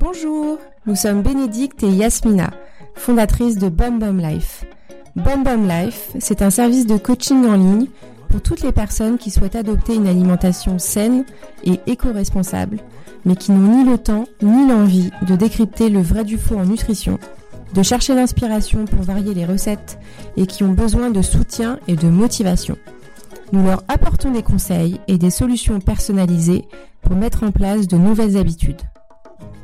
Bonjour, nous sommes Bénédicte et Yasmina, fondatrices de Bum Bum Life. Bum Life, c'est un service de coaching en ligne pour toutes les personnes qui souhaitent adopter une alimentation saine et éco-responsable, mais qui n'ont ni le temps ni l'envie de décrypter le vrai du faux en nutrition, de chercher l'inspiration pour varier les recettes et qui ont besoin de soutien et de motivation. Nous leur apportons des conseils et des solutions personnalisées pour mettre en place de nouvelles habitudes.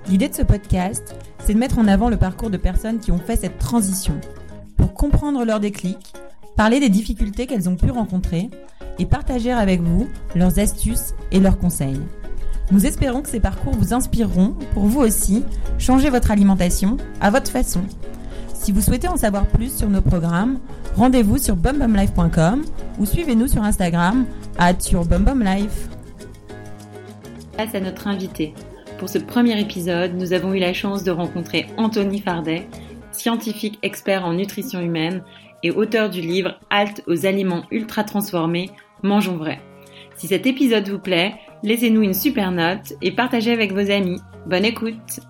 L'idée de ce podcast, c'est de mettre en avant le parcours de personnes qui ont fait cette transition pour comprendre leur déclic, parler des difficultés qu'elles ont pu rencontrer et partager avec vous leurs astuces et leurs conseils. Nous espérons que ces parcours vous inspireront pour vous aussi changer votre alimentation à votre façon. Si vous souhaitez en savoir plus sur nos programmes, rendez-vous sur bumbumlife.com ou suivez-nous sur Instagram à @surbumbumlife. Grâce à notre invité. Pour ce premier épisode, nous avons eu la chance de rencontrer Anthony Fardet, scientifique expert en nutrition humaine et auteur du livre Halte aux aliments ultra transformés, mangeons vrai. Si cet épisode vous plaît, laissez-nous une super note et partagez avec vos amis. Bonne écoute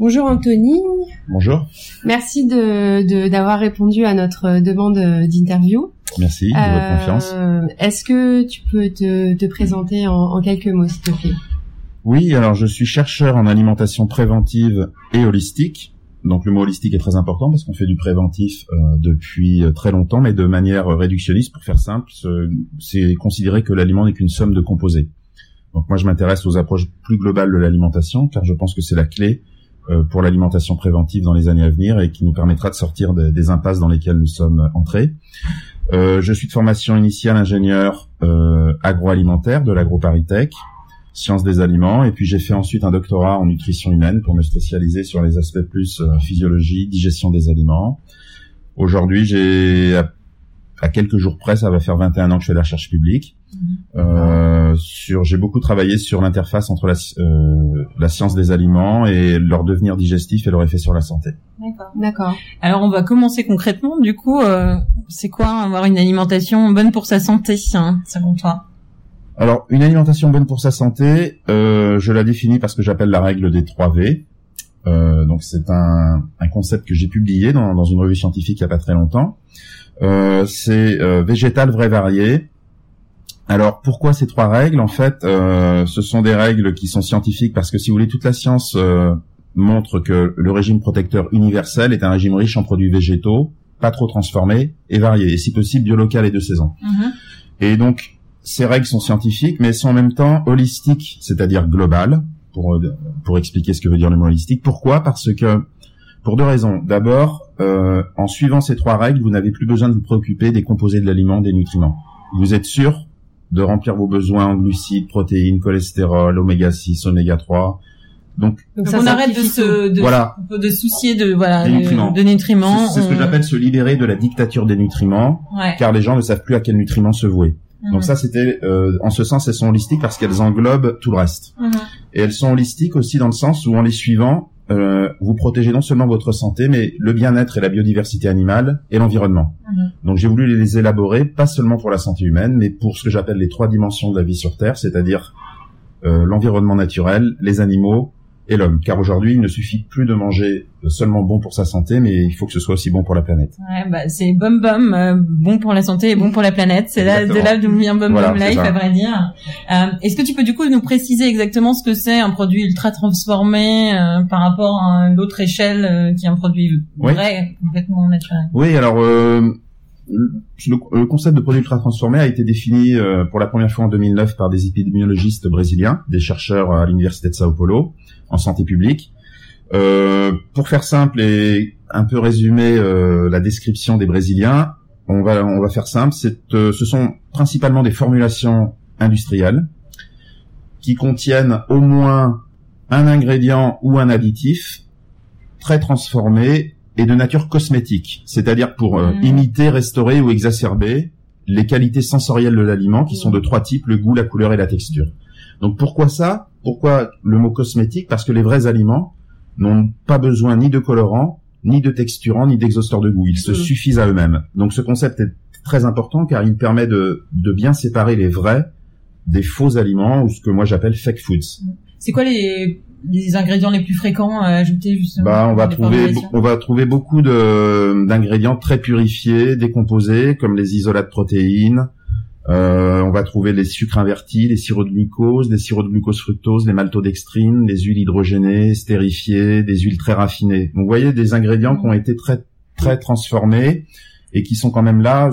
Bonjour Anthony. Bonjour. Merci de d'avoir répondu à notre demande d'interview. Merci de votre Euh, confiance. Est-ce que tu peux te, te présenter en, en quelques mots, s'il te plaît? Oui, alors je suis chercheur en alimentation préventive et holistique. Donc le mot holistique est très important parce qu'on fait du préventif euh, depuis euh, très longtemps, mais de manière réductionniste. Pour faire simple, ce- c'est considérer que l'aliment n'est qu'une somme de composés. Donc moi je m'intéresse aux approches plus globales de l'alimentation, car je pense que c'est la clé pour l'alimentation préventive dans les années à venir et qui nous permettra de sortir des, impasses dans lesquelles nous sommes entrés. Euh, je suis de formation initiale ingénieur euh, agroalimentaire de l'agroparitech, sciences des aliments, et puis j'ai fait ensuite un doctorat en nutrition humaine pour me spécialiser sur les aspects plus euh, physiologie, digestion des aliments. Aujourd'hui, j'ai à, à quelques jours près, ça va faire 21 ans que je fais de la recherche publique. Euh, sur, j'ai beaucoup travaillé sur l'interface entre la, euh, la science des aliments et leur devenir digestif et leur effet sur la santé. D'accord. D'accord. Alors on va commencer concrètement. Du coup, euh, c'est quoi avoir une alimentation bonne pour sa santé, hein, selon toi? Alors, une alimentation bonne pour sa santé, euh, je la définis parce que j'appelle la règle des 3 V. Euh, donc, c'est un, un concept que j'ai publié dans, dans une revue scientifique il y a pas très longtemps. Euh, c'est euh, végétal, vrai, varié. Alors, pourquoi ces trois règles? En fait, euh, ce sont des règles qui sont scientifiques parce que, si vous voulez, toute la science euh, montre que le régime protecteur universel est un régime riche en produits végétaux, pas trop transformés et variés, et si possible biolocal et de saison. Et donc, ces règles sont scientifiques, mais elles sont en même temps holistiques, c'est-à-dire globales, pour, euh, pour expliquer ce que veut dire le mot holistique. Pourquoi? Parce que, pour deux raisons. D'abord, euh, en suivant ces trois règles, vous n'avez plus besoin de vous préoccuper des composés de l'aliment, des nutriments. Vous êtes sûr de remplir vos besoins en glucides, protéines, cholestérol, oméga 6, oméga 3. Donc, Donc, ça on arrête de se de, Voilà. de soucier de voilà Des nutriments. de nutriments. c'est ce que j'appelle se libérer de la dictature des nutriments, Ouais. car les gens ne savent plus à quels nutriments se vouer. Mhm. Donc ça, c'était, euh, en ce sens, elles sont holistiques parce qu'elles englobent tout le reste. Mhm. Et elles sont holistiques aussi dans le sens où, en les suivant, euh, vous protégez non seulement votre santé, mais le bien-être et la biodiversité animale et l'environnement. Mhm. Donc j'ai voulu les élaborer, pas seulement pour la santé humaine, mais pour ce que j'appelle les trois dimensions de la vie sur Terre, c'est-à-dire euh, l'environnement naturel, les animaux et l'homme. Car aujourd'hui, il ne suffit plus de manger seulement bon pour sa santé, mais il faut que ce soit aussi bon pour la planète. Ouais, bah, c'est bum bum, euh, bon pour la santé et bon pour la planète. C'est là, de là d'où vient bum Voilà, bum life, à vrai dire. Euh, Est-ce que tu peux du coup nous préciser exactement ce que c'est un produit ultra transformé euh, par rapport à l'autre échelle euh, qui est un produit Oui. vrai, complètement naturel? Oui, alors euh, le, le concept de produit ultra transformé a été défini euh, pour la première fois en 2009 par des épidémiologistes brésiliens, des chercheurs à l'université de Sao Paulo en santé publique. Euh, pour faire simple et un peu résumer euh, la description des Brésiliens, on va on va faire simple. C'est euh, ce sont principalement des formulations industrielles qui contiennent au moins un ingrédient ou un additif très transformé et de nature cosmétique, c'est-à-dire pour euh, Mhm. imiter, restaurer ou exacerber les qualités sensorielles de l'aliment qui sont de trois types, le goût, la couleur et la texture. Donc pourquoi ça? Pourquoi le mot cosmétique? Parce que les vrais aliments n'ont pas besoin ni de colorant, ni de texturant, ni d'exhausteur de goût. Ils se Mhm. suffisent à eux-mêmes. Donc ce concept est très important car il permet de, de bien séparer les vrais des faux aliments ou ce que moi j'appelle fake foods. C'est quoi les, les ingrédients les plus fréquents à ajouter justement Bah, on va trouver, on va trouver beaucoup de d'ingrédients très purifiés, décomposés, comme les isolats de protéines. Euh, on va trouver les sucres invertis, les sirops de glucose, les sirops de glucose fructose, les maltodextrines, les huiles hydrogénées, stérifiées, des huiles très raffinées. Donc, vous voyez des ingrédients qui ont été très très transformés et qui sont quand même là.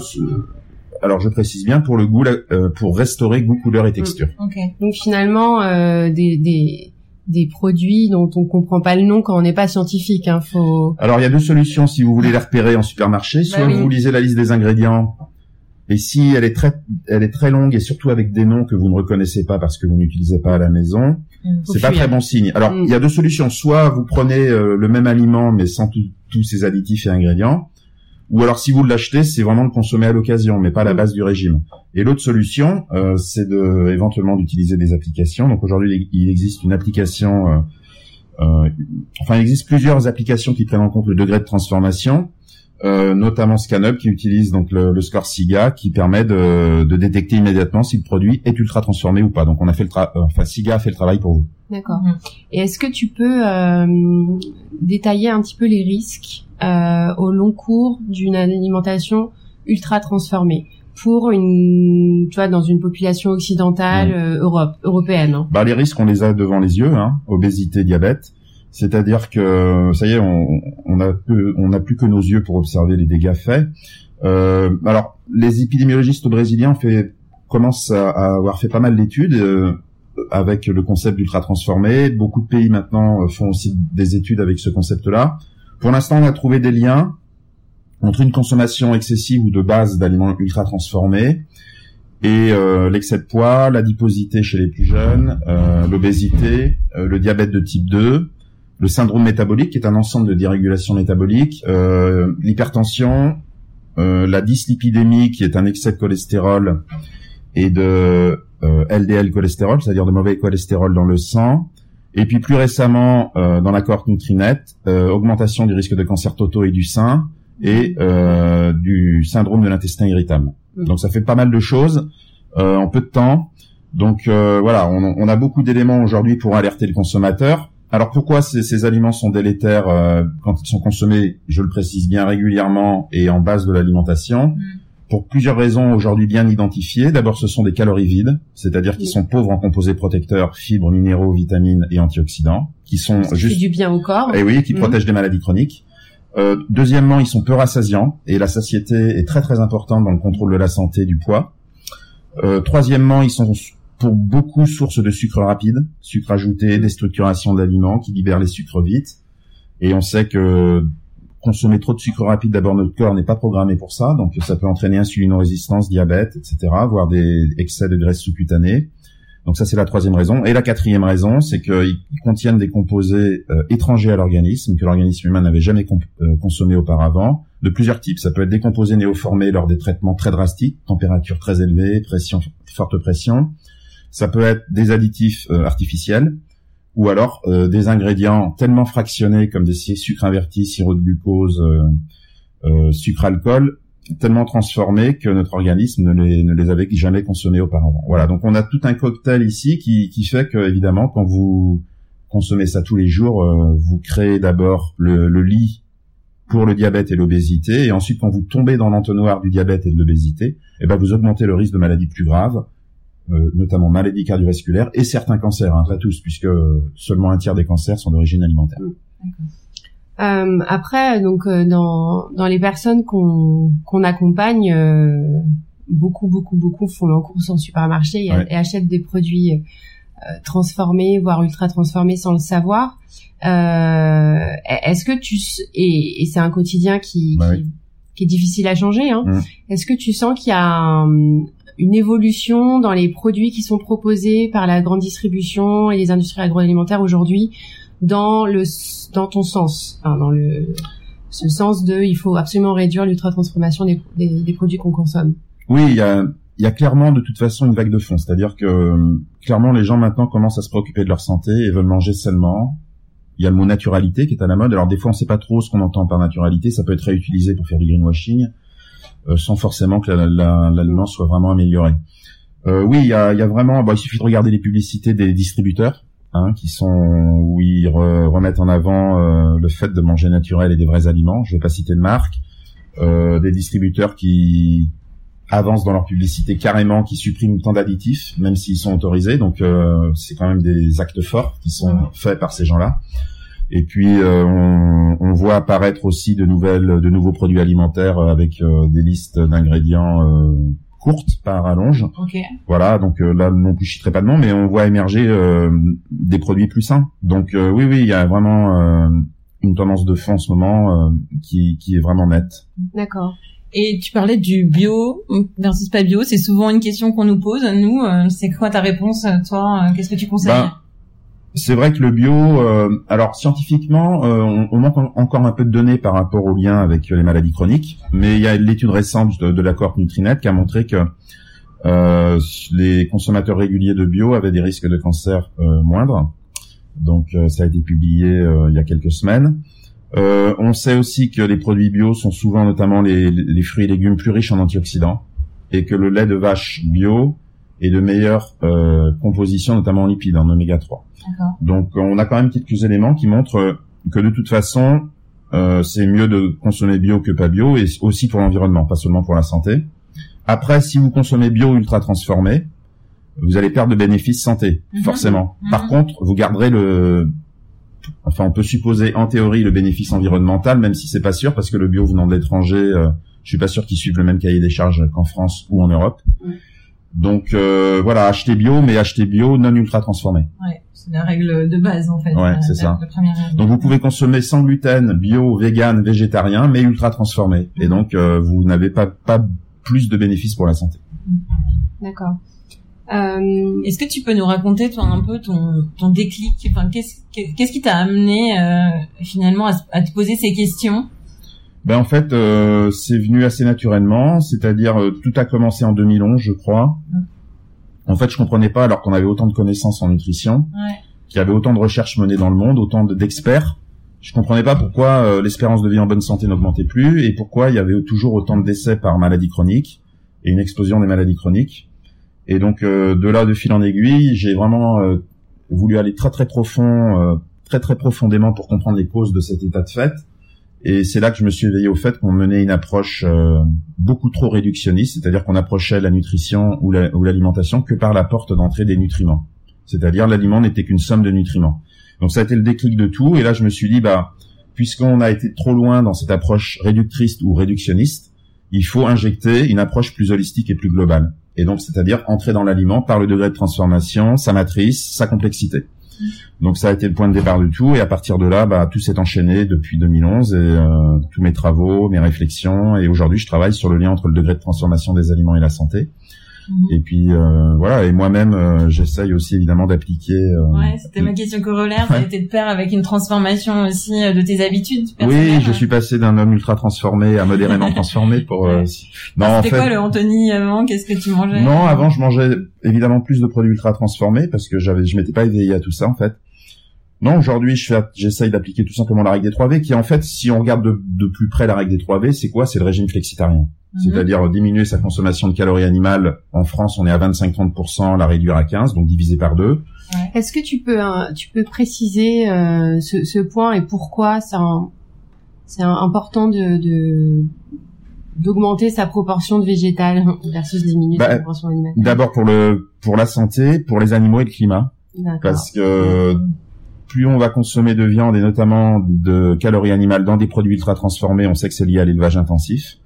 Alors, je précise bien pour le goût, euh, pour restaurer goût, couleur et texture. Ok. Donc finalement, euh, des, des, des produits dont on comprend pas le nom quand on n'est pas scientifique. Hein, faut... Alors il y a deux solutions si vous voulez les repérer en supermarché. Soit Bah oui. vous lisez la liste des ingrédients et si elle est très elle est très longue et surtout avec des noms que vous ne reconnaissez pas parce que vous n'utilisez pas à la maison, Mm. C'est pas fuir. très bon signe. Alors Mm. il y a deux solutions. Soit vous prenez euh, le même aliment mais sans tous ses additifs et ingrédients. Ou alors si vous l'achetez, c'est vraiment de consommer à l'occasion, mais pas à la Mm. base du régime. Et l'autre solution, euh, c'est de éventuellement d'utiliser des applications. Donc aujourd'hui, il existe une application, euh, euh, enfin il existe plusieurs applications qui prennent en compte le degré de transformation, euh, notamment ScanUp qui utilise donc le, le score SIGA qui permet de, de détecter immédiatement si le produit est ultra transformé ou pas. Donc on a fait le tra- euh, enfin SIGA a fait le travail pour vous. D'accord. Et est-ce que tu peux euh, détailler un petit peu les risques euh, au long cours d'une alimentation ultra transformée pour une, tu vois, dans une population occidentale, euh, Europe, européenne hein? Bah, les risques, on les a devant les yeux, hein, obésité, diabète. C'est-à-dire que, ça y est, on, a n'a plus que nos yeux pour observer les dégâts faits. Euh, alors, les épidémiologistes brésiliens commencent à, avoir fait pas mal d'études euh, avec le concept d'ultra transformé. Beaucoup de pays maintenant euh, font aussi des études avec ce concept-là. Pour l'instant, on a trouvé des liens entre une consommation excessive ou de base d'aliments ultra transformés et l'excès de poids, l'adiposité chez les plus jeunes, l'obésité, le diabète de type 2, le syndrome métabolique qui est un ensemble de dérégulation métabolique, euh, l'hypertension, euh, la dyslipidémie qui est un excès de cholestérol et de euh, LDL cholestérol, c'est-à-dire de mauvais cholestérol dans le sang. Et puis plus récemment, euh, dans la cohorte Nutrinet, euh, augmentation du risque de cancer totaux et du sein et euh, du syndrome de l'intestin irritable. Mhm. Donc ça fait pas mal de choses euh, en peu de temps. Donc euh, voilà, on, on a beaucoup d'éléments aujourd'hui pour alerter le consommateur. Alors pourquoi ces, ces aliments sont délétères euh, quand ils sont consommés, je le précise bien régulièrement et en base de l'alimentation Mm. Pour plusieurs raisons aujourd'hui bien identifiées. D'abord, ce sont des calories vides, c'est-à-dire qu'ils Mm. sont pauvres en composés protecteurs, fibres, minéraux, vitamines et antioxydants, qui sont fait juste du bien au corps. et oui, qui Mhm. protègent des maladies chroniques. Euh, deuxièmement, ils sont peu rassasiants et la satiété est très très importante dans le contrôle de la santé du poids. Euh, troisièmement, ils sont pour beaucoup source de sucre rapide, sucre ajouté, déstructuration de l'aliments qui libère les sucres vite. Et on sait que consommer trop de sucre rapide, d'abord notre corps n'est pas programmé pour ça, donc ça peut entraîner insulinorésistance, diabète, etc., voire des excès de graisse sous-cutanée. Donc ça c'est la troisième raison. Et la quatrième raison, c'est qu'ils contiennent des composés euh, étrangers à l'organisme que l'organisme humain n'avait jamais euh, consommé auparavant, de plusieurs types. Ça peut être des composés néoformés lors des traitements très drastiques, température très élevée, pression forte pression. Ça peut être des additifs euh, artificiels ou alors euh, des ingrédients tellement fractionnés comme des sucres invertis, sirop de glucose, euh, euh, sucre alcool, tellement transformés que notre organisme ne les, ne les avait jamais consommés auparavant. Voilà, donc on a tout un cocktail ici qui, qui fait que évidemment quand vous consommez ça tous les jours, euh, vous créez d'abord le, le lit pour le diabète et l'obésité, et ensuite quand vous tombez dans l'entonnoir du diabète et de l'obésité, eh ben vous augmentez le risque de maladies plus graves, euh, notamment maladies cardiovasculaires et certains cancers, hein, pas tous, puisque seulement un tiers des cancers sont d'origine alimentaire. Euh, après, donc euh, dans dans les personnes qu'on qu'on accompagne, euh, beaucoup beaucoup beaucoup font leur course en supermarché et, Ouais. et achètent des produits euh, transformés, voire ultra transformés sans le savoir. Euh, Est-ce que tu et, et c'est un quotidien qui, Bah qui, qui est difficile à changer. Hein. Mm. Est-ce que tu sens qu'il y a un- une évolution dans les produits qui sont proposés par la grande distribution et les industries agroalimentaires aujourd'hui dans le dans ton sens, enfin, dans le ce sens de il faut absolument réduire l'ultra transformation des, des, des produits qu'on consomme. Oui, il y a, il y a clairement de toute façon une vague de fond, c'est-à-dire que clairement les gens maintenant commencent à se préoccuper de leur santé et veulent manger sainement. Il y a le mot naturalité qui est à la mode. Alors des fois on sait pas trop ce qu'on entend par naturalité, ça peut être réutilisé pour faire du greenwashing. Sans forcément que l'aliment soit vraiment amélioré. oui, il y a, y a, vraiment. Bah, il suffit de regarder les publicités des distributeurs. Hein, qui sont où ils remettent en avant le fait de manger naturel et des vrais aliments. Je vais pas citer de marque. des distributeurs qui avancent dans leur publicité carrément, qui suppriment tant d'additifs, même s'ils sont autorisés. Donc euh, c'est quand même des actes forts qui sont faits par ces gens-là. Et puis euh, on, on, voit apparaître aussi de nouvelles, de nouveaux produits alimentaires avec euh, des listes d'ingrédients courtes par allonge. Okay. Voilà, donc là non plus je citerai pas de nom, mais on voit émerger des produits plus sains. Donc oui, oui, il y a vraiment une tendance de fond en ce moment qui, qui est vraiment nette. D'accord. Et tu parlais du bio versus pas bio. C'est souvent une question qu'on nous pose. Nous, euh, c'est quoi ta réponse, euh, toi? Euh, Qu'est-ce que tu conseilles? Ben, C'est vrai que le bio, alors scientifiquement, on, manque encore un peu de données par rapport au lien avec les maladies chroniques, mais il y a l'étude récente de, de la cohorte Nutrinet qui a montré que les consommateurs réguliers de bio avaient des risques de cancer moindres. Donc ça a été publié il y a quelques semaines. Euh, on sait aussi que les produits bio sont souvent notamment les, fruits et légumes plus riches en antioxydants et que le lait de vache bio est de meilleure euh, composition, notamment en lipides, en oméga 3. Donc on a quand même quelques éléments qui montrent que de toute façon, euh, c'est mieux de consommer bio que pas bio, et aussi pour l'environnement, pas seulement pour la santé. Après, si vous consommez bio ultra transformé, vous allez perdre de bénéfices santé, mhm. forcément. Par mhm. contre, vous garderez le enfin on peut supposer en théorie le bénéfice environnemental, même si c'est pas sûr parce que le bio venant de l'étranger, euh, je suis pas sûr qu'ils suivent le même cahier des charges qu'en France ou en Europe. Donc euh, voilà, acheter bio, mais acheter bio non ultra transformé. Ouais, c'est la règle de base en fait. Ouais, c'est ça. donc vous pouvez consommer sans gluten, bio, vegan, végétarien, mais ultra transformé. Et donc euh, vous n'avez pas pas plus de bénéfices pour la santé. D'accord. Euh, Est-ce que tu peux nous raconter toi un peu ton, ton déclic? Enfin, qu'est-ce qu'est-ce qui t'a amené euh, finalement à, te poser ces questions? Ben en fait, euh, c'est venu assez naturellement. C'est-à-dire, euh, tout a commencé en 2011, je crois. Mmh. En fait, je comprenais pas, alors qu'on avait autant de connaissances en nutrition, ouais. qu'il y avait autant de recherches menées dans le monde, autant d'experts. je comprenais pas pourquoi euh, l'espérance de vie en bonne santé n'augmentait plus et pourquoi il y avait toujours autant de décès par maladie chronique et une explosion des maladies chroniques. Et donc euh, de là, de fil en aiguille, j'ai vraiment euh, voulu aller très très profond, euh, très très profondément pour comprendre les causes de cet état de fait. Et c'est là que je me suis éveillé au fait qu'on menait une approche beaucoup trop réductionniste, c'est-à-dire qu'on approchait la nutrition ou l'alimentation que par la porte d'entrée des nutriments. C'est-à-dire l'aliment n'était qu'une somme de nutriments. Donc ça a été le déclic de tout. Et là, je me suis dit, bah, puisqu'on a été trop loin dans cette approche réductrice ou réductionniste, il faut injecter une approche plus holistique et plus globale et donc c'est-à-dire entrer dans l'aliment par le degré de transformation, sa matrice, sa complexité. Donc ça a été le point de départ du tout et à partir de là, bah, tout s'est enchaîné depuis 2011 et euh, tous mes travaux, mes réflexions et aujourd'hui je travaille sur le lien entre le degré de transformation des aliments et la santé. Mhm. Et puis euh, voilà, et moi-même, euh, j'essaye aussi évidemment d'appliquer. Euh, ouais, c'était ma question corollaire. Ça a été de pair avec une transformation aussi de tes habitudes. Oui, je suis passé d'un homme ultra transformé à modérément transformé. Pour non, c'était quoi le Anthony avant? Qu'est-ce que tu mangeais? Non, avant je mangeais évidemment plus de produits ultra transformés parce que j'avais, je m'étais pas éveillé à tout ça en fait. Non, aujourd'hui, j'essaye d'appliquer tout simplement la règle des 3 V, qui en fait, si on regarde de, de plus près la règle des 3 V, c'est quoi? C'est le régime flexitarien. Mhm. C'est-à-dire diminuer sa consommation de calories animales. En France, on est à 25-30%, la réduire à 15, donc diviser par deux. Est-ce que tu peux, euh, tu peux préciser euh, ce, ce, point et pourquoi c'est important de, de d'augmenter sa proportion de végétal versus diminuer sa bah, proportion animale? D'abord pour le pour la santé, pour les animaux et le climat. Parce que plus on va consommer de viande et notamment de calories animales dans des produits ultra transformés, on sait que c'est lié à l'élevage intensif.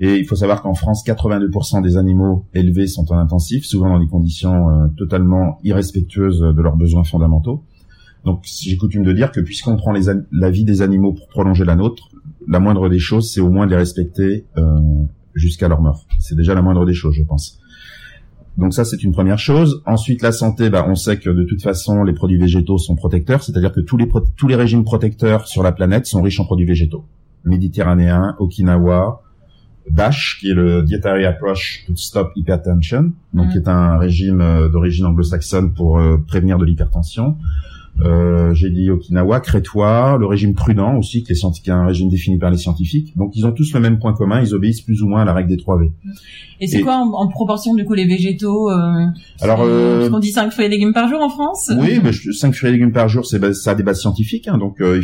Et il faut savoir qu'en France, 82% des animaux élevés sont en intensif, souvent dans des conditions euh, totalement irrespectueuses de leurs besoins fondamentaux. Donc j'ai coutume de dire que puisqu'on prend la vie des animaux pour prolonger la nôtre, la moindre des choses, c'est au moins de les respecter euh, jusqu'à leur mort. C'est déjà la moindre des choses, je pense. Donc ça, c'est une première chose. Ensuite, la santé, bah, on sait que de toute façon, les produits végétaux sont protecteurs, c'est-à-dire que tous les, tous les régimes protecteurs sur la planète sont riches en produits végétaux. Méditerranéen, Okinawa, DASH, qui est le Dietary Approach to Stop Hypertension, donc qui est un régime euh, d'origine anglo-saxonne pour euh, prévenir de l'hypertension. Euh, j'ai dit Okinawa, crétois, le régime prudent aussi, qui est, un régime défini par les scientifiques. Donc ils ont tous le même point commun, ils obéissent plus ou moins à la règle des 3 V. Et c'est quoi en, proportion du coup les végétaux euh, Alors, euh, on dit 5 fruits et légumes par jour en France? Oui, mais 5 fruits et légumes par jour, c'est ça a des bases scientifiques, hein, donc euh,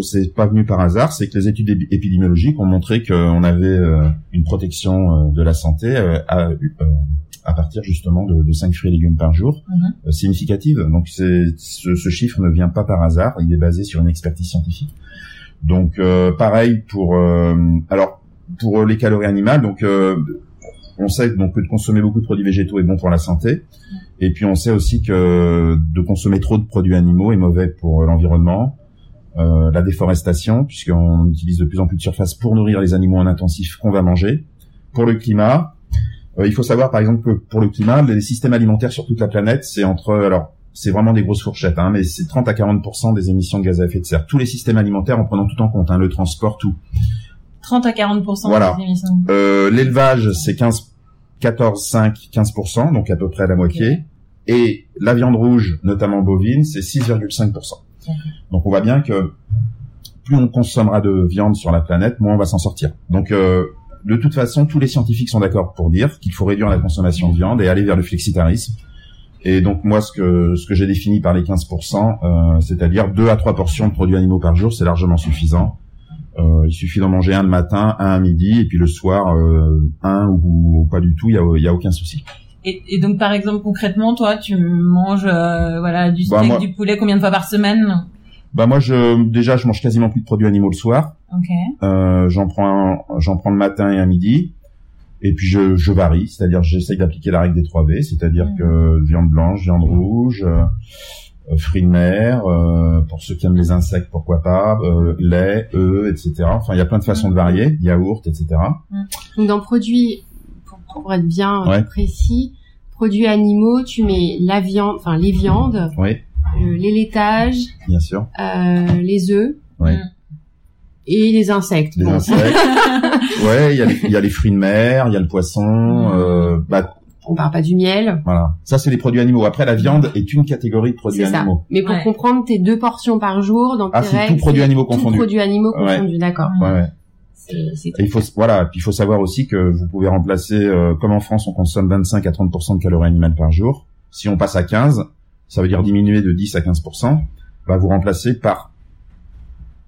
c'est pas venu par hasard. C'est que les études épidémiologiques ont montré qu'on avait euh, une protection de la santé à, à partir justement de, de 5 fruits et légumes par jour mhm. euh, significative. Donc ce, ce, chiffre ne vient pas par hasard, il est basé sur une expertise scientifique. Donc euh, pareil pour euh, alors pour les calories animales, donc on sait donc que de consommer beaucoup de produits végétaux est bon pour la santé. Et puis on sait aussi que de consommer trop de produits animaux est mauvais pour l'environnement, euh, la déforestation, puisqu'on utilise de plus en plus de surface pour nourrir les animaux en intensif qu'on va manger, pour le climat, euh, il faut savoir par exemple que pour le climat, les systèmes alimentaires sur toute la planète, c'est entre alors c'est vraiment des grosses fourchettes, hein, mais c'est 30 à 40 des émissions de gaz à effet de serre. Tous les systèmes alimentaires en prenant tout en compte, hein, le transport, tout. 30 à 40 voilà. des émissions. Euh, L'élevage, c'est 15, 14, 5, 15 donc à peu près la moitié. Et la viande rouge, notamment bovine, c'est 6,5 Donc on voit bien que plus on consommera de viande sur la planète, moins on va s'en sortir. Donc euh, de toute façon, tous les scientifiques sont d'accord pour dire qu'il faut réduire la consommation de viande et aller vers le flexitarisme. Et donc moi, ce que ce que j'ai défini par les 15%, euh, c'est-à-dire 2 à 3 portions de produits animaux par jour, c'est largement suffisant. Euh, il suffit d'en manger un le matin, un à midi, et puis le soir, euh, un ou, pas du tout, il y a, y a aucun souci. Et, et, donc par exemple concrètement, toi, tu manges euh, voilà du bah, steak, du poulet combien de fois par semaine? Bah moi je déjà je mange quasiment plus de produits animaux le soir. Okay. Euh, j'en prends j'en prends le matin et à midi. Et puis je, je varie, c'est-à-dire j'essaye d'appliquer la règle des 3 V, c'est-à-dire mm. que viande blanche, viande rouge, euh, fruits de mer, euh, pour ceux qui aiment les insectes, pourquoi pas, euh, lait, œufs, etc. Enfin, il y a plein de façons de varier, yaourt, etc. Mm. Donc dans produits, pour, pour être bien précis, produits animaux, tu mets la viande, enfin les viandes. Oui euh, les laitages, bien sûr, euh, les œufs. Ouais. Et les insectes. Les insectes. ouais, il y, a les, y a les fruits de mer, il y a le poisson. Euh, bah, on parle pas du miel. Voilà. Ça, c'est les produits animaux. Après, la viande est une catégorie de produits animaux. Mais pour comprendre, tes deux portions par jour dans ah, c'est tout produits animaux confondus. Tout produits animaux confondus, d'accord. Ouais, ouais. il faut voilà, puis il faut savoir aussi que vous pouvez remplacer, euh, comme en France, on consomme 25 à 30% de calories animales par jour. Si on passe à 15, ça veut dire diminuer de 10 à 15%, va vous remplacer par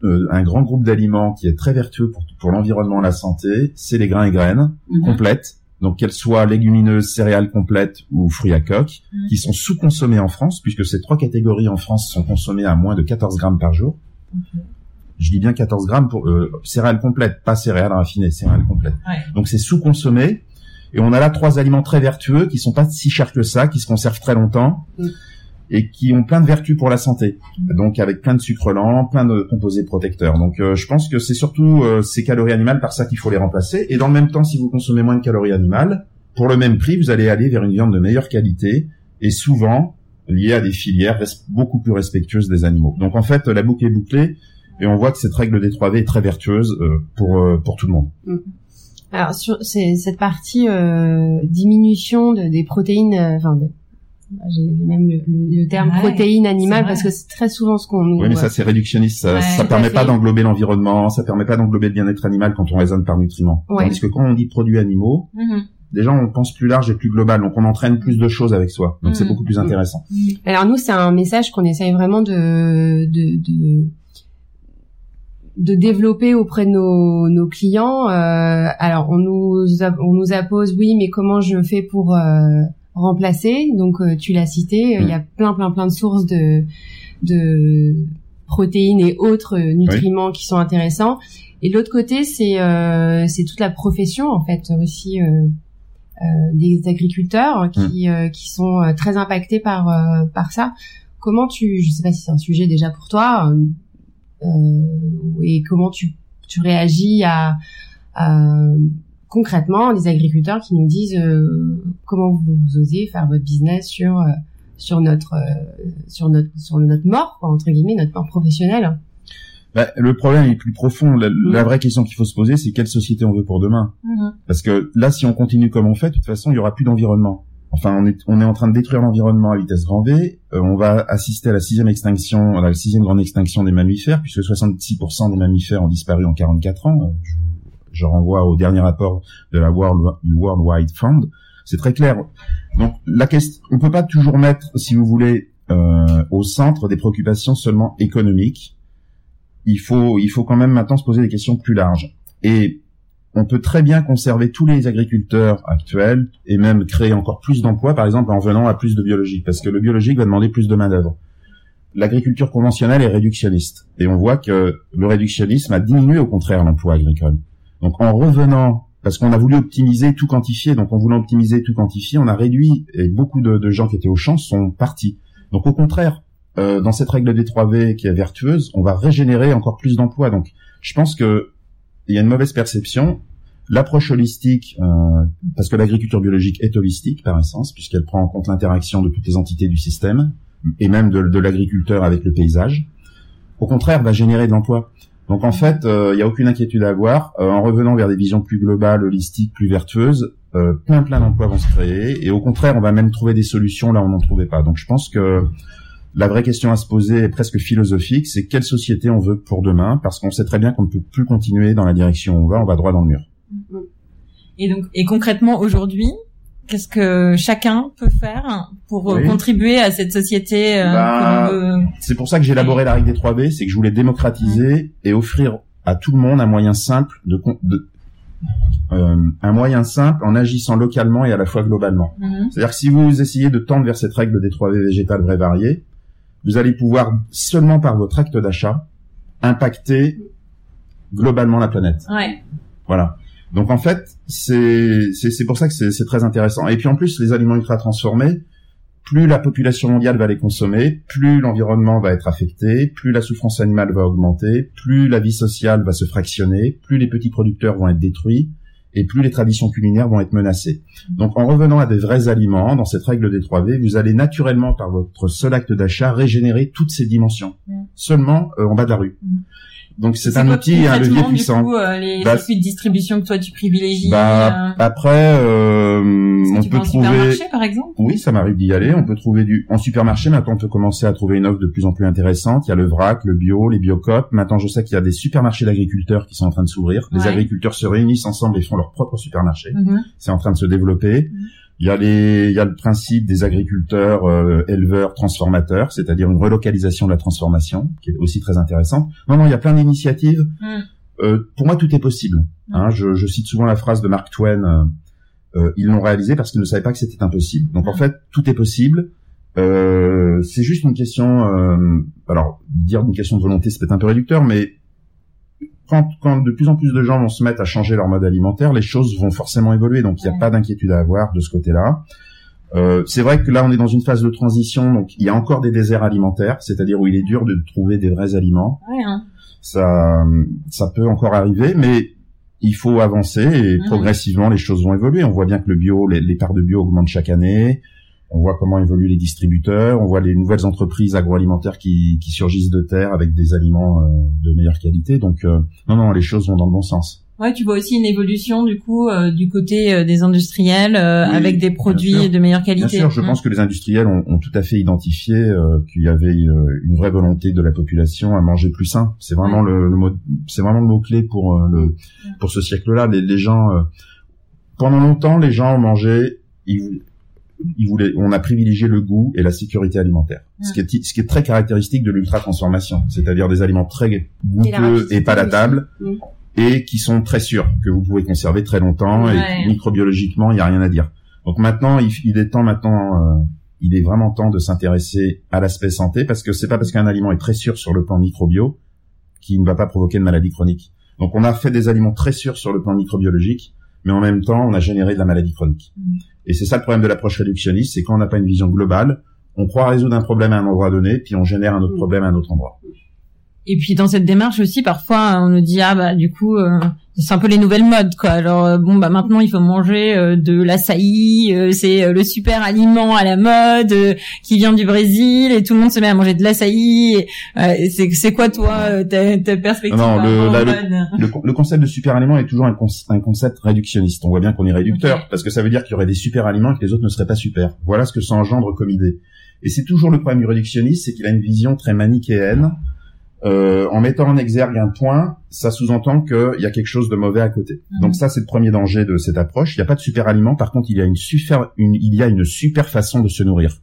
euh, un grand groupe d'aliments qui est très vertueux pour, pour l'environnement et la santé, c'est les grains et graines mhm. complètes, donc qu'elles soient légumineuses, céréales complètes ou fruits à coque, mhm. qui sont sous-consommés en France, puisque ces trois catégories en France sont consommées à moins de 14 grammes par jour. Je dis bien 14 grammes pour euh, céréales complètes, pas céréales raffinées, céréales complètes. Donc c'est sous-consommé. Et on a là trois aliments très vertueux qui sont pas si chers que ça, qui se conservent très longtemps et qui ont plein de vertus pour la santé. Donc avec plein de sucres lents, plein de composés protecteurs. Donc euh, je pense que c'est surtout euh, ces calories animales par ça qu'il faut les remplacer. Et dans le même temps, si vous consommez moins de calories animales, pour le même prix, vous allez aller vers une viande de meilleure qualité et souvent liée à des filières beaucoup plus respectueuses des animaux. Donc en fait, la boucle est bouclée et on voit que cette règle des 3V est très vertueuse euh, pour pour tout le monde. Mm-hmm. Alors sur cette partie diminution de, des protéines, enfin j'ai même le, le, terme protéine animale parce que c'est très souvent ce qu'on nous. Oui, mais ça c'est réductionniste. Ça, ça permet pas d'englober l'environnement, ça permet pas d'englober le bien-être animal quand on raisonne par nutriments. Ouais. Tandis que quand on dit produits animaux, mm-hmm. déjà on pense plus large et plus global, donc on entraîne plus de choses avec soi. Donc c'est mm-hmm. beaucoup plus intéressant. Mm-hmm. Alors nous, c'est un message qu'on essaye vraiment de, de, de de développer auprès de nos, nos clients. Euh, alors on nous on nous appose oui, mais comment je fais pour euh, remplacer. Donc euh, tu l'as cité, il y a mm. plein plein plein de sources de de protéines et autres nutriments qui sont intéressants. Et l'autre côté, c'est euh, c'est toute la profession en fait aussi euh, euh des agriculteurs qui mm. qui sont très impactés par par ça. Comment tu, je sais pas si c'est un sujet déjà pour toi, et comment tu tu réagis à, à concrètement des agriculteurs qui nous disent euh, comment vous, osez faire votre business sur euh, sur notre euh, sur notre sur notre mort quoi, entre guillemets notre mort professionnelle. Bah, le problème est plus profond. La, mm. vraie question qu'il faut se poser, c'est quelle société on veut pour demain. Mm-hmm. Parce que là, si on continue comme on fait, de toute façon, il y aura plus d'environnement. enfin on est on est en train de détruire l'environnement à vitesse grand V. Euh, on va assister à la sixième extinction, à la sixième grande extinction des mammifères, puisque 66% des mammifères ont disparu en 44 ans. Euh, je, je renvoie au dernier rapport de la World, du World Wide Fund. C'est très clair. Donc la question, on peut pas toujours mettre, si vous voulez, euh, au centre des préoccupations seulement économiques. Il faut il faut quand même maintenant se poser des questions plus larges. Et on peut très bien conserver tous les agriculteurs actuels et même créer encore plus d'emplois, par exemple en venant à plus de biologique, parce que le biologique va demander plus de main d'œuvre. L'agriculture conventionnelle est réductionniste, et on voit que le réductionnisme a diminué au contraire l'emploi agricole. Donc en revenant, parce qu'on a voulu optimiser, tout quantifier, donc en voulant optimiser, tout quantifier, on a réduit, et beaucoup de, gens qui étaient au champ sont partis. Donc au contraire, euh, dans cette règle des 3V qui est vertueuse, on va régénérer encore plus d'emplois. Donc je pense que il y a une mauvaise perception. L'approche holistique, euh, parce que l'agriculture biologique est holistique par essence, puisqu'elle prend en compte l'interaction de toutes les entités du système, et même de, l'agriculteur avec le paysage, au contraire, va générer de l'emploi. Donc en fait, euh, il n'y a aucune inquiétude à avoir. Euh, en revenant vers des visions plus globales, holistiques, plus vertueuses, plein plein d'emplois vont se créer. Et au contraire, on va même trouver des solutions là où on n'en trouvait pas. Donc je pense que la vraie question à se poser est presque philosophique, c'est quelle société on veut pour demain, parce qu'on sait très bien qu'on ne peut plus continuer dans la direction où on va, on va droit dans le mur. Et donc, et concrètement aujourd'hui, qu'est-ce que chacun peut faire pour euh, contribuer à cette société euh, bah, C'est pour ça que j'ai élaboré la règle des 3 B, c'est que je voulais démocratiser et offrir à tout le monde un moyen simple de, de euh, un moyen simple en agissant localement et à la fois globalement. Mhm. C'est-à-dire que si vous essayez de tendre vers cette règle des 3V végétales vraies variées, vous allez pouvoir seulement par votre acte d'achat impacter globalement la planète. Ouais. Voilà. Donc en fait, c'est c'est pour ça que c'est très intéressant. Et puis en plus, les aliments ultra transformés, plus la population mondiale va les consommer, plus l'environnement va être affecté, plus la souffrance animale va augmenter, plus la vie sociale va se fractionner, plus les petits producteurs vont être détruits, et plus les traditions culinaires vont être menacées. Donc en revenant à des vrais aliments, dans cette règle des 3V, vous allez naturellement, par votre seul acte d'achat, régénérer toutes ces dimensions, mm. seulement euh, en bas de la rue. Mm. Donc c'est un outil un levier puissant. Du coup, euh, les bah, circuits de distribution que toi tu privilégies. Bah, euh... Après, euh, on peut trouver. supermarché par exemple? Oui, ça m'arrive d'y aller. On peut trouver du en supermarché. Maintenant, on peut commencer à trouver une offre de plus en plus intéressante. Il y a le vrac, le bio, les biocopes. Maintenant, je sais qu'il y a des supermarchés d'agriculteurs qui sont en train de s'ouvrir. Les agriculteurs se réunissent ensemble et font leur propre supermarché. Mm-hmm. C'est en train de se développer. Mm-hmm. Il y a les, il y a le principe des agriculteurs, euh, éleveurs, transformateurs, c'est-à-dire une relocalisation de la transformation, qui est aussi très intéressante. Non, non, il y a plein d'initiatives. Mm. Euh, pour moi, tout est possible. Mm. Hein, je, je, cite souvent la phrase de Mark Twain. Euh, euh ils l'ont réalisé parce qu'ils ne savaient pas que c'était impossible. Donc en mm. fait, tout est possible. Euh, c'est juste une question. alors dire une question de volonté, c'est peut-être un peu réducteur, mais quand, quand, de plus en plus de gens vont se mettre à changer leur mode alimentaire, les choses vont forcément évoluer. Donc il n'y a pas d'inquiétude à avoir de ce côté-là. Euh, c'est vrai que là on est dans une phase de transition, donc il y a encore des déserts alimentaires, c'est-à-dire où il est dur de trouver des vrais aliments. Ouais, hein. Ça, ça peut encore arriver, mais il faut avancer et progressivement les choses vont évoluer. On voit bien que le bio, les, les parts de bio augmentent chaque année on voit comment évoluent les distributeurs, on voit les nouvelles entreprises agroalimentaires qui, surgissent de terre avec des aliments euh, de meilleure qualité. Donc euh, non, non, les choses vont dans le bon sens. Ouais, tu vois aussi une évolution du coup euh, du côté des industriels avec des produits de meilleure qualité. Bien sûr, je mmh. pense que les industriels ont, tout à fait identifié qu'il y avait une vraie volonté de la population à manger plus sain. C'est vraiment le, mot, c'est vraiment le mot clé pour le pour ce siècle-là. Les, les gens pendant longtemps, les gens mangeaient ils, il voulait, on a privilégié le goût et la sécurité alimentaire, ce, qui est, ce qui est très caractéristique de l'ultra transformation, c'est-à-dire des aliments très goûteux et, palatables et qui sont très sûrs que vous pouvez conserver très longtemps et microbiologiquement il n'y a rien à dire. Donc maintenant il, est temps maintenant, euh, il est vraiment temps de s'intéresser à l'aspect santé parce que c'est pas parce qu'un aliment est très sûr sur le plan microbio qu'il ne va pas provoquer de maladie chronique. Donc on a fait des aliments très sûrs sur le plan microbiologique, mais en même temps on a généré de la maladie chronique. Mm. Et c'est ça le problème de l'approche réductionniste, c'est quand on n'a pas une vision globale, on croit résoudre un problème à un endroit donné, puis on génère un autre mm. problème à un autre endroit. Et puis dans cette démarche aussi, parfois on nous dit ah bah du coup euh, c'est un peu les nouvelles modes quoi. Alors euh, bon bah maintenant il faut manger euh, de l'açaï, c'est le super aliment à la mode qui vient du Brésil et tout le monde se met à manger de l'açaï. c'est c'est quoi toi ta, ta perspective Non, le, le, concept de super aliment est toujours un, un concept réductionniste. On voit bien qu'on est réducteur parce que ça veut dire qu'il y aurait des super aliments et que les autres ne seraient pas super. Voilà ce que ça engendre comme idée. Et c'est toujours le problème du réductionniste, c'est qu'il a une vision très manichéenne euh, en mettant en exergue un point, ça sous-entend qu'il y a quelque chose de mauvais à côté. Mhm. Donc ça, c'est le premier danger de cette approche. Il n'y a pas de super aliment. Par contre, il y a une super, une, il y a une super façon de se nourrir.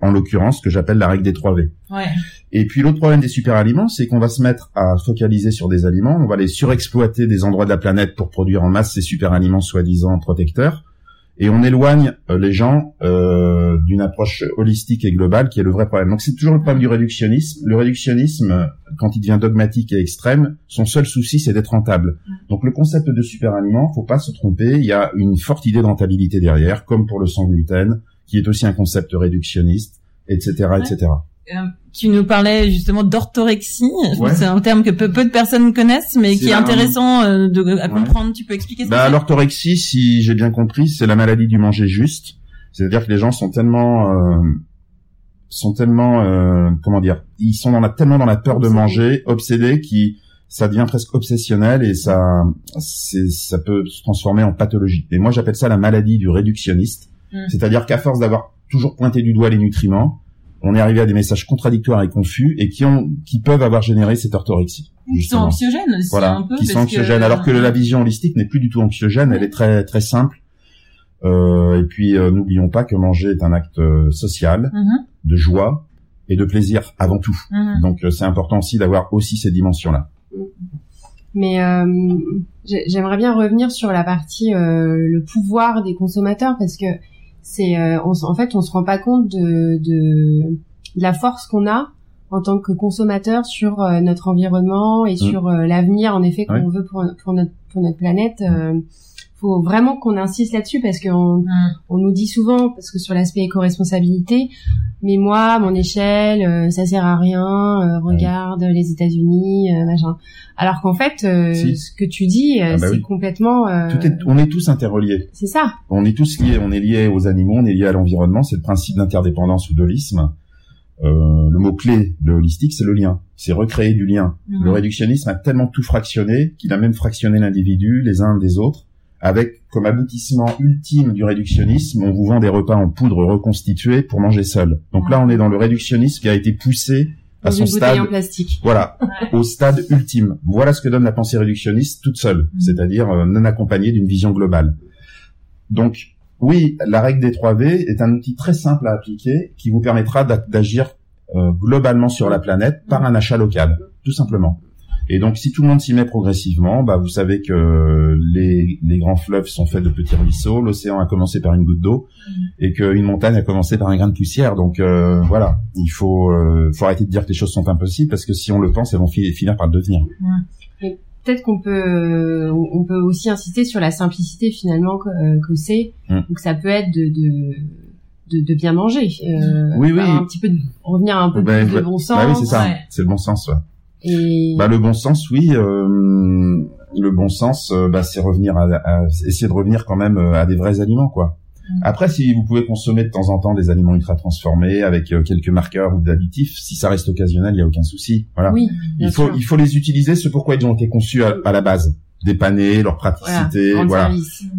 en l'occurrence, ce que j'appelle la règle des 3 V. Ouais. Et puis l'autre problème des super aliments, c'est qu'on va se mettre à focaliser sur des aliments, on va les surexploiter des endroits de la planète pour produire en masse ces super aliments soi-disant protecteurs et on éloigne euh, les gens euh, d'une approche holistique et globale qui est le vrai problème. Donc c'est toujours le problème du réductionnisme. Le réductionnisme, quand il devient dogmatique et extrême, son seul souci c'est d'être rentable. Donc le concept de super aliment, faut pas se tromper, il y a une forte idée de rentabilité derrière, comme pour le sans gluten, qui est aussi un concept réductionniste, etc., etc. Euh, tu nous parlais justement d'orthorexie. C'est un terme que peu, de personnes connaissent, mais qui est intéressant euh, de, à comprendre. Tu peux expliquer ça bah, L'orthorexie, si j'ai bien compris, c'est la maladie du manger juste. C'est-à-dire que les gens sont tellement, euh, sont tellement, euh, comment dire, ils sont dans la, tellement dans la peur de manger, obsédés, qui ça devient presque obsessionnel et ça, ça peut se transformer en pathologie. Et moi, j'appelle ça la maladie du réductionniste. Mmh. C'est-à-dire qu'à force d'avoir toujours pointé du doigt les nutriments, on est arrivé à des messages contradictoires et confus et qui ont qui peuvent avoir généré cette orthorexie. Qui sont anxiogènes aussi voilà, un peu. Qui sont anxiogènes, alors que la vision holistique n'est plus du tout anxiogène, elle est très très simple. Euh, et puis euh, n'oublions pas que manger est un acte euh, social, mm-hmm. de joie et de plaisir avant tout. Mm-hmm. Donc c'est important aussi d'avoir aussi ces dimensions-là. Mais j'aimerais bien revenir sur la partie le pouvoir des consommateurs parce que c'est euh, en fait on se rend pas compte de, de, la force qu'on a en tant que consommateur sur euh, notre environnement et mm. sur euh, l'avenir en effet qu'on veut pour, pour notre pour notre planète faut vraiment qu'on insiste là-dessus parce qu'on mm. on nous dit souvent parce que sur l'aspect éco-responsabilité mais moi mon échelle euh, ça sert à rien euh, regarde les États-Unis euh, machin. Alors qu'en fait ce que tu dis ah bah c'est complètement on est tous interreliés. C'est ça. On est tous liés on est liés aux animaux on est liés à l'environnement c'est le principe d'interdépendance ou d'holisme le mot clé de holistique, c'est le lien. C'est recréer du lien. Le réductionnisme a tellement tout fractionné qu'il a même fractionné l'individu les uns des autres avec comme aboutissement ultime du réductionnisme, on vous vend des repas en poudre reconstitués pour manger seul. Donc là, on est dans le réductionnisme qui a été poussé à son stade, en plastique. voilà, au stade ultime. Voilà ce que donne la pensée réductionniste toute seule, mm. c'est-à-dire euh, non accompagnée d'une vision globale. Donc, oui, la règle des 3 V est un outil très simple à appliquer qui vous permettra d'agir euh, globalement sur la planète par un achat local, tout simplement. Et donc, si tout le monde s'y met progressivement, bah, vous savez que les, les grands fleuves sont faits de petits ruisseaux, l'océan a commencé par une goutte d'eau, mm. et qu'une montagne a commencé par un grain de poussière. Donc euh, voilà, il faut, euh, faut arrêter de dire que les choses sont impossibles, parce que si on le pense, elles vont finir par le devenir. Peut-être qu'on peut, on peut aussi insister sur la simplicité finalement que, euh, que c'est. Mm. Donc ça peut être de, de de, de, bien manger. Euh, oui, oui. Un petit peu de, revenir un peu ben, plus de bon sens. Bah oui, c'est ça. C'est le bon sens. Ouais. Bah le bon sens, oui. Euh, le bon sens, euh, bah, c'est revenir à, à, essayer de revenir quand même euh, à des vrais aliments, quoi. Mm. Après, si vous pouvez consommer de temps en temps des aliments ultra transformés avec quelques marqueurs ou d'additifs, si ça reste occasionnel, il y a aucun souci. Voilà. Oui, il faut il faut les utiliser, ce pourquoi ils ont été conçus à la base dépanner, leur praticité, voilà,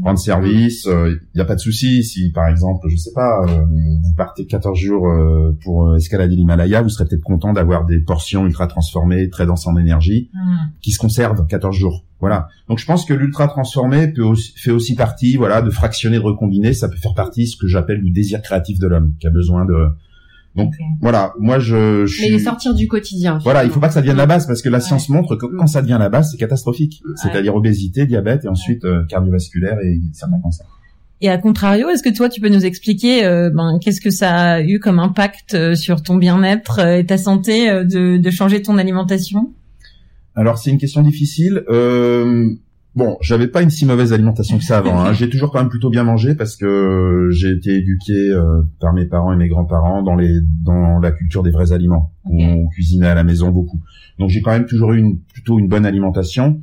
voilà. service. Il euh, n'y a pas de souci si, par exemple, je sais pas, euh, vous partez 14 jours euh, pour escalader l'Himalaya, vous serez peut-être content d'avoir des portions ultra transformées, très denses en énergie, mm. qui se conservent 14 jours. Voilà. Donc je pense que l'ultra transformé peut aussi, fait aussi partie, voilà, de fractionner, de recombiner. Ça peut faire partie ce que j'appelle du désir créatif de l'homme, qui a besoin de donc voilà, moi je, je suis... Mais sortir du quotidien. Voilà, il faut pas que ça devienne la base parce que la science montre que quand ça devient la base, c'est catastrophique. C'est-à-dire obésité, diabète et ensuite euh, cardiovasculaire et certains cancers. Et à contrario, est-ce que toi tu peux nous expliquer euh, ben, qu'est-ce que ça a eu comme impact euh, sur ton bien-être et ta santé de, de changer ton alimentation? Alors c'est une question difficile. Bon, j'avais pas une si mauvaise alimentation que ça avant. Hein. J'ai toujours quand même plutôt bien mangé parce que j'ai été éduqué euh, par mes parents et mes grands-parents dans les dans la culture des vrais aliments. On cuisinait à la maison beaucoup. Donc j'ai quand même toujours eu une, plutôt une bonne alimentation.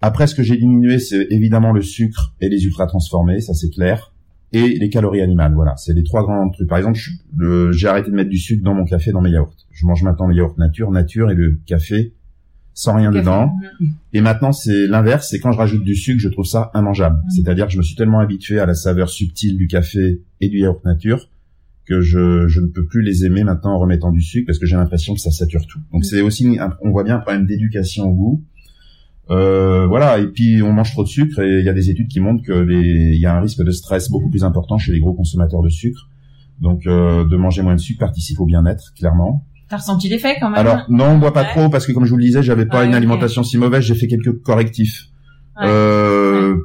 Après, ce que j'ai diminué, c'est évidemment le sucre et les ultra transformés, ça c'est clair, et les calories animales. Voilà, c'est les trois grands trucs. Par exemple, le- j'ai arrêté de mettre du sucre dans mon café, dans mes yaourts. Je mange maintenant le yaourt nature, nature et le café sans rien dedans. Et maintenant, c'est l'inverse, c'est quand je rajoute du sucre, je trouve ça immangeable. C'est-à-dire que je me suis tellement habitué à la saveur subtile du café et du yaourt nature que je, je ne peux plus les aimer maintenant en remettant du sucre parce que j'ai l'impression que ça sature tout. Donc c'est aussi, un- on voit bien un problème d'éducation au goût. Euh, voilà, et puis on mange trop de sucre et il y a des études qui montrent que les, il y a un risque de stress beaucoup plus important chez les gros consommateurs de sucre. Donc euh, de manger moins de sucre participe au bien-être, clairement. T'as ressenti l'effet quand même Alors non, on boit pas Ouais. trop parce que comme je vous le disais, j'avais pas une alimentation si mauvaise. J'ai fait quelques correctifs. Ouais. Euh,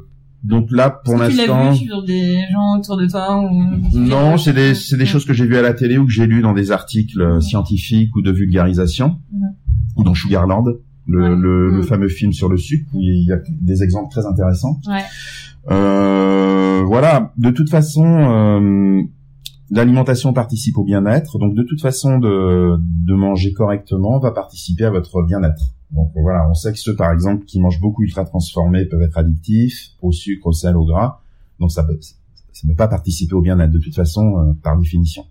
Donc là, pour tu l'instant, l'as vu sur des gens autour de toi ou... non, c'est des c'est des choses que j'ai vues à la télé ou que j'ai lues dans des articles euh, scientifiques ou de vulgarisation ou dans Sugarland, le, le, le Mhm. fameux film sur le sucre où il y a des exemples très intéressants. Ouais. Euh, voilà, de toute façon, euh, l'alimentation participe au bien-être, donc de toute façon de, de manger correctement va participer à votre bien-être. Donc voilà, on sait que ceux par exemple qui mangent beaucoup ultra transformés peuvent être addictifs au sucre, au sel, au gras, donc ça peut, ça ne peut pas participer au bien-être de toute façon euh, par définition.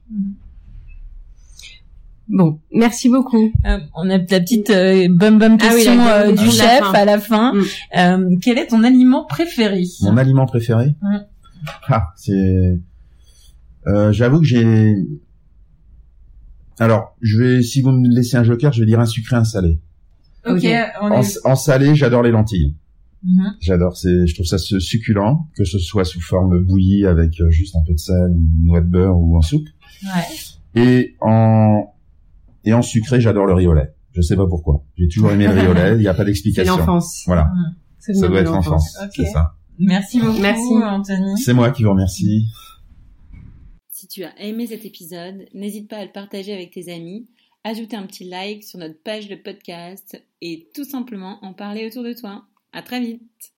Bon, merci beaucoup. Euh, on a la petite euh, bum bum Ah oui, question euh, du chef à la fin. Mm. Euh, quel est ton aliment préféré? Mon aliment préféré? Ah, c'est. Euh, J'avoue que j'ai. Alors, je vais, si vous me laissez un joker, je vais dire un sucré, un salé. Ok, on En, est... en salé, j'adore les lentilles. Mhm. J'adore, c'est, je trouve ça su- succulent, que ce soit sous forme bouillie avec euh, juste un peu de sel, ou une noix de beurre ou en soupe. Ouais. Et en et en sucré, j'adore le riz au lait. Je sais pas pourquoi. J'ai toujours aimé le riz au lait. Il n'y a pas C'est d'explication. l'enfance. Voilà, Ça ça doit être enfance. Ok. C'est ça. Merci beaucoup, Merci. Anthony. C'est moi qui vous remercie. Si tu as aimé cet épisode, n'hésite pas à le partager avec tes amis, ajouter un petit like sur notre page de podcast et tout simplement en parler autour de toi. À très vite!